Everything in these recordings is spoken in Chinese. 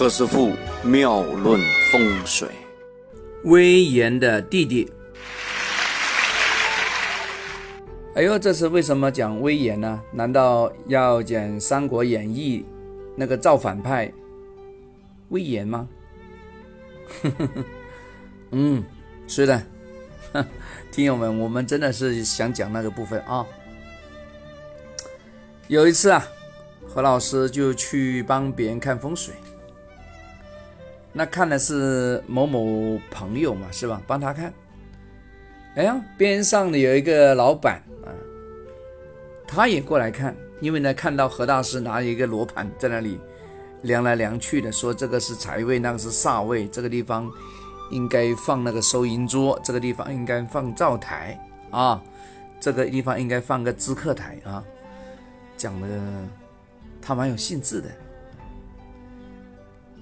何师傅妙论风水，威严的弟弟。哎呦，这是为什么讲威严呢？难道要讲《三国演义》那个造反派威严吗？嗯，是的，听友们，我们真的是想讲那个部分啊。有一次啊，何老师就去帮别人看风水，那看的是某某朋友嘛，是吧？帮他看。哎呀，边上的有一个老板啊，他也过来看，因为呢看到何大师拿一个罗盘在那里量来量去的，说这个是财位，那个是煞位，这个地方应该放那个收银桌，这个地方应该放灶台啊，这个地方应该放个知客台啊。讲的他蛮有兴致的，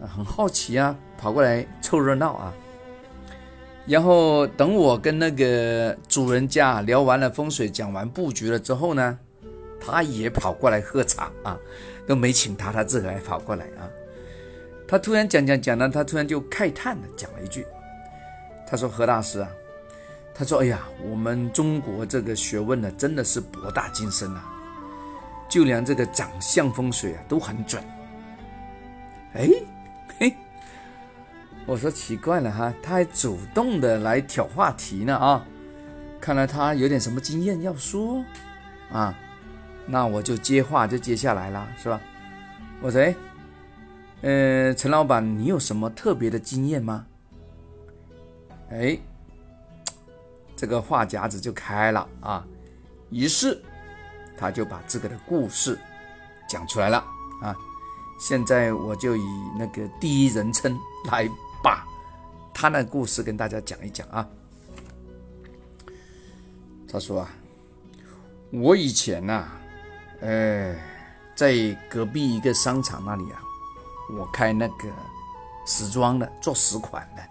很好奇啊，跑过来凑热闹啊。然后等我跟那个主人家聊完了风水，讲完布局了之后呢，他也跑过来喝茶啊，都没请他，他自个儿跑过来啊。他突然讲讲讲呢，他突然就慨叹的讲了一句，他说：“何大师啊，他说，哎呀，我们中国这个学问呢，真的是博大精深啊。”就连这个长相风水啊都很准，哎嘿，我说奇怪了哈，他还主动的来挑话题呢啊，看来他有点什么经验要说啊，那我就接话就接下来了是吧？我说，呃，陈老板，你有什么特别的经验吗？哎，这个话匣子就开了啊，于是。他就把这个的故事讲出来了啊！现在我就以那个第一人称来把他那故事跟大家讲一讲啊。他说啊，我以前呐，呃，在隔壁一个商场那里啊，我开那个时装的，做实款的。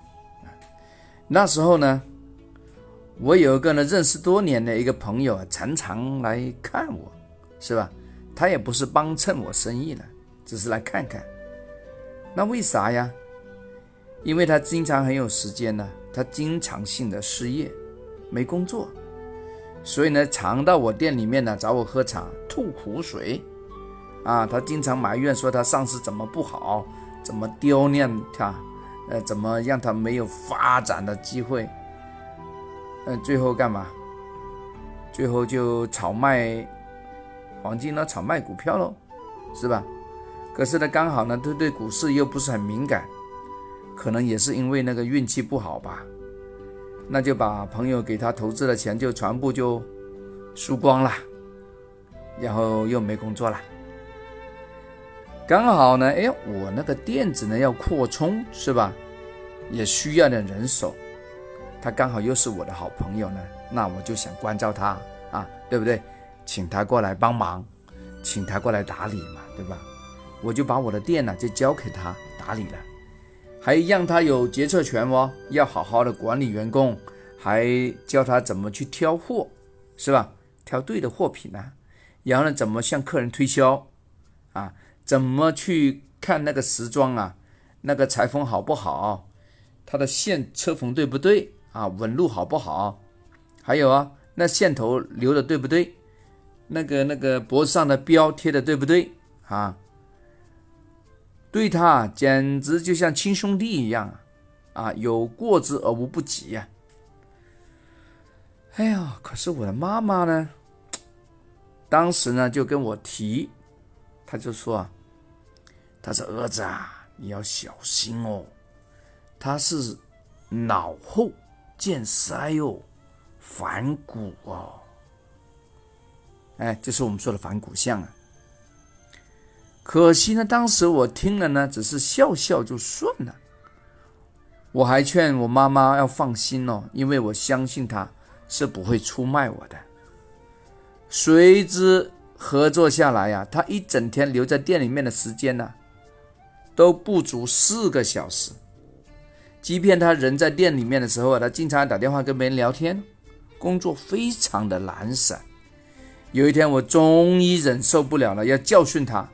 那时候呢。我有一个呢认识多年的一个朋友啊，常常来看我，是吧？他也不是帮衬我生意了，只是来看看。那为啥呀？因为他经常很有时间呢，他经常性的失业，没工作，所以呢常到我店里面呢找我喝茶，吐苦水。啊，他经常埋怨说他上司怎么不好，怎么丢脸他，呃，怎么让他没有发展的机会。嗯，最后干嘛？最后就炒卖黄金了，炒卖股票喽，是吧？可是呢，刚好呢，他对股市又不是很敏感，可能也是因为那个运气不好吧，那就把朋友给他投资的钱就全部就输光了，然后又没工作了。刚好呢，哎，我那个店子呢要扩充，是吧？也需要点人手。他刚好又是我的好朋友呢，那我就想关照他啊，对不对？请他过来帮忙，请他过来打理嘛，对吧？我就把我的店呢就交给他打理了，还让他有决策权哦，要好好的管理员工，还教他怎么去挑货，是吧？挑对的货品呢，然后呢怎么向客人推销啊？怎么去看那个时装啊？那个裁缝好不好？他的线车缝对不对？啊，纹路好不好？还有啊，那线头留的对不对？那个那个脖子上的标贴的对不对？啊，对他简直就像亲兄弟一样啊，有过之而无不及呀。哎呀，可是我的妈妈呢？当时呢就跟我提，他就说啊，他说儿子啊，你要小心哦，他是脑后。见腮哟，反骨哦，哎，这是我们说的反骨相啊。可惜呢，当时我听了呢，只是笑笑就算了。我还劝我妈妈要放心哦，因为我相信她是不会出卖我的。谁知合作下来呀，他一整天留在店里面的时间呢，都不足四个小时。即便他人在店里面的时候啊，他经常打电话跟别人聊天，工作非常的懒散。有一天，我终于忍受不了了，要教训他，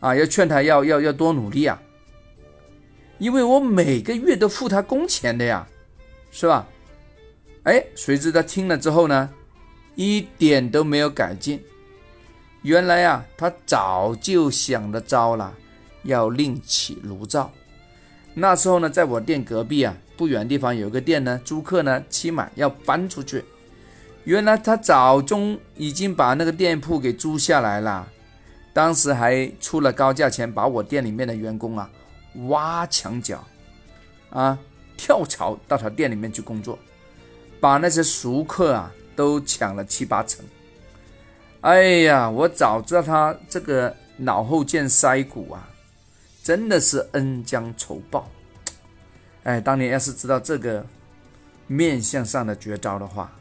啊，要劝他要要要多努力啊。因为我每个月都付他工钱的呀，是吧？哎，谁知道听了之后呢，一点都没有改进。原来啊，他早就想得招了，要另起炉灶。那时候呢，在我店隔壁啊，不远地方有个店呢，租客呢期满要搬出去。原来他早中已经把那个店铺给租下来了，当时还出了高价钱，把我店里面的员工啊挖墙脚，啊跳槽到他店里面去工作，把那些熟客啊都抢了七八成。哎呀，我早知道他这个脑后见腮骨啊，真的是恩将仇报。哎，当年要是知道这个面相上的绝招的话。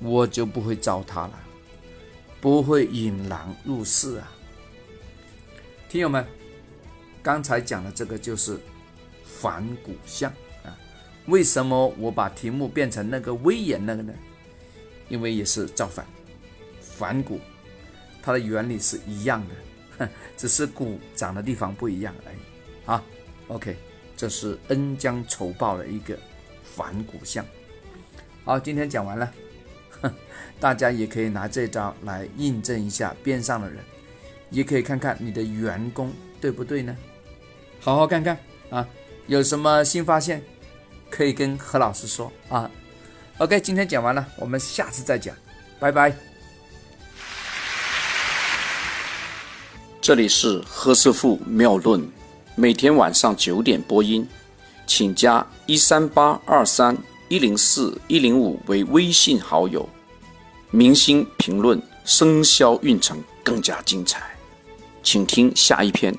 我就不会招他了，不会引狼入室啊！听友们，刚才讲的这个就是反骨相啊。为什么我把题目变成那个威严那个呢？因为也是造反，反骨，它的原理是一样的，只是骨长的地方不一样而已。好，OK，这是恩将仇报的一个反骨相。好，今天讲完了。大家也可以拿这招来印证一下边上的人，也可以看看你的员工对不对呢？好好看看啊，有什么新发现可以跟何老师说啊。OK，今天讲完了，我们下次再讲，拜拜。这里是何师傅妙论，每天晚上九点播音，请加一三八二三一零四一零五为微信好友。明星评论生肖运程更加精彩，请听下一篇。